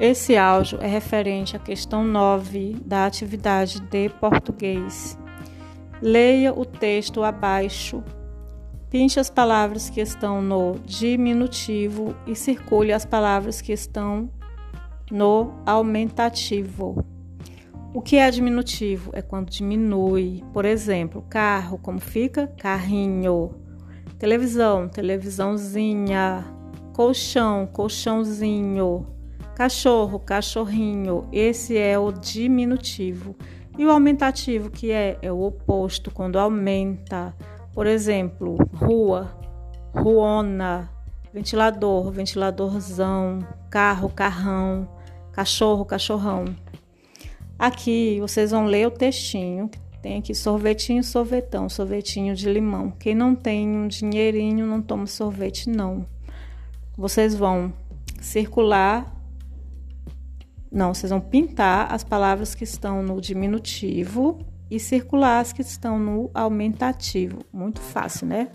Esse áudio é referente à questão 9 da atividade de português. Leia o texto abaixo, pinte as palavras que estão no diminutivo e circule as palavras que estão no aumentativo. O que é diminutivo? É quando diminui. Por exemplo, carro, como fica? Carrinho. Televisão, televisãozinha. Colchão, colchãozinho Cachorro, cachorrinho, esse é o diminutivo. E o aumentativo, que é, é o oposto, quando aumenta. Por exemplo, rua, ruona, ventilador, ventiladorzão, carro, carrão, cachorro, cachorrão. Aqui vocês vão ler o textinho. Tem aqui sorvetinho, sorvetão, sorvetinho de limão. Quem não tem um dinheirinho não toma sorvete, não. Vocês vão circular não, vocês vão pintar as palavras que estão no diminutivo e circular as que estão no aumentativo. Muito fácil, né?